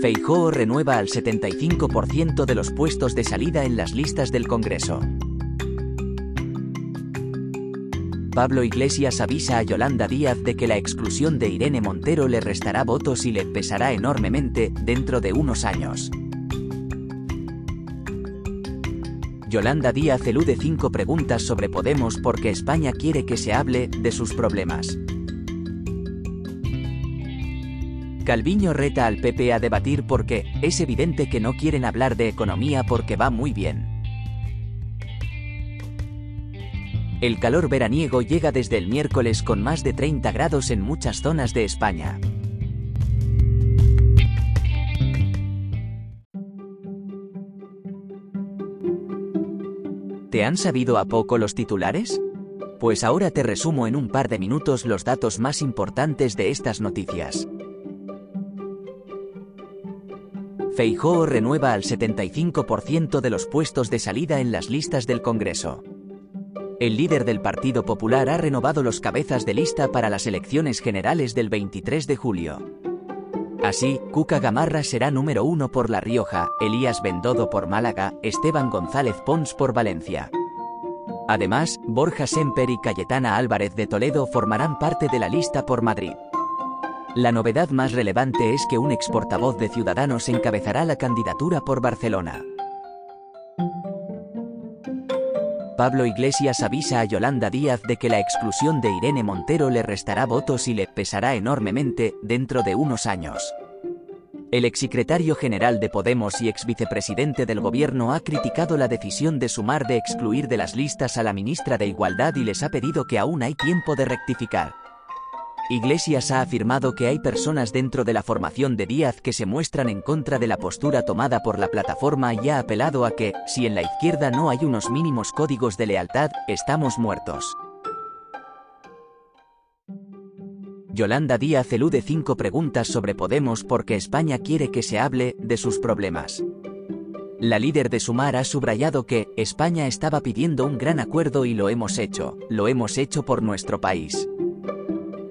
Feijóo renueva al 75% de los puestos de salida en las listas del Congreso. Pablo Iglesias avisa a Yolanda Díaz de que la exclusión de Irene Montero le restará votos y le pesará enormemente dentro de unos años. Yolanda Díaz elude cinco preguntas sobre Podemos porque España quiere que se hable de sus problemas. Calviño reta al PP a debatir porque es evidente que no quieren hablar de economía porque va muy bien. El calor veraniego llega desde el miércoles con más de 30 grados en muchas zonas de España. ¿Te han sabido a poco los titulares? Pues ahora te resumo en un par de minutos los datos más importantes de estas noticias. Feijóo renueva al 75% de los puestos de salida en las listas del Congreso. El líder del Partido Popular ha renovado los cabezas de lista para las elecciones generales del 23 de julio. Así, Cuca Gamarra será número uno por La Rioja, Elías Bendodo por Málaga, Esteban González Pons por Valencia. Además, Borja Semper y Cayetana Álvarez de Toledo formarán parte de la lista por Madrid. La novedad más relevante es que un ex portavoz de Ciudadanos encabezará la candidatura por Barcelona. Pablo Iglesias avisa a Yolanda Díaz de que la exclusión de Irene Montero le restará votos y le pesará enormemente dentro de unos años. El exsecretario general de Podemos y exvicepresidente del gobierno ha criticado la decisión de Sumar de excluir de las listas a la ministra de Igualdad y les ha pedido que aún hay tiempo de rectificar. Iglesias ha afirmado que hay personas dentro de la formación de Díaz que se muestran en contra de la postura tomada por la plataforma y ha apelado a que, si en la izquierda no hay unos mínimos códigos de lealtad, estamos muertos. Yolanda Díaz elude cinco preguntas sobre Podemos porque España quiere que se hable de sus problemas. La líder de Sumar ha subrayado que España estaba pidiendo un gran acuerdo y lo hemos hecho, lo hemos hecho por nuestro país.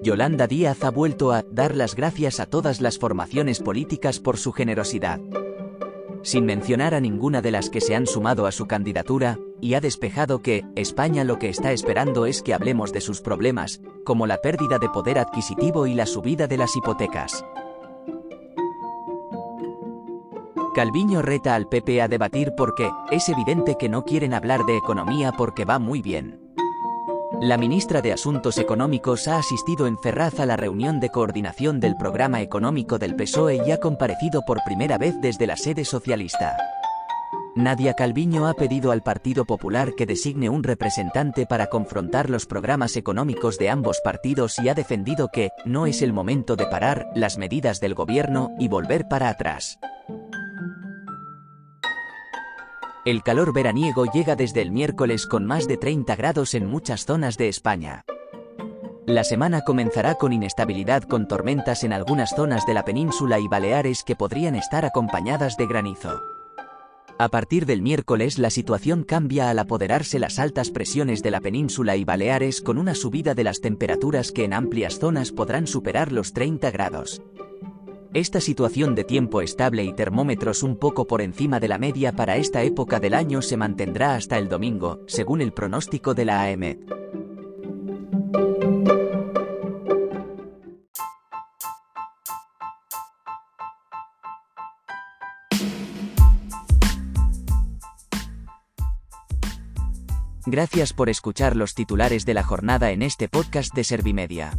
Yolanda Díaz ha vuelto a dar las gracias a todas las formaciones políticas por su generosidad. Sin mencionar a ninguna de las que se han sumado a su candidatura, y ha despejado que España lo que está esperando es que hablemos de sus problemas, como la pérdida de poder adquisitivo y la subida de las hipotecas. Calviño reta al PP a debatir porque es evidente que no quieren hablar de economía porque va muy bien. La ministra de Asuntos Económicos ha asistido en Ferraz a la reunión de coordinación del programa económico del PSOE y ha comparecido por primera vez desde la sede socialista. Nadia Calviño ha pedido al Partido Popular que designe un representante para confrontar los programas económicos de ambos partidos y ha defendido que no es el momento de parar las medidas del gobierno y volver para atrás. El calor veraniego llega desde el miércoles con más de 30 grados en muchas zonas de España. La semana comenzará con inestabilidad con tormentas en algunas zonas de la península y Baleares que podrían estar acompañadas de granizo. A partir del miércoles la situación cambia al apoderarse las altas presiones de la península y Baleares con una subida de las temperaturas que en amplias zonas podrán superar los 30 grados. Esta situación de tiempo estable y termómetros un poco por encima de la media para esta época del año se mantendrá hasta el domingo, según el pronóstico de la AEMET. Gracias por escuchar los titulares de la jornada en este podcast de Servimedia.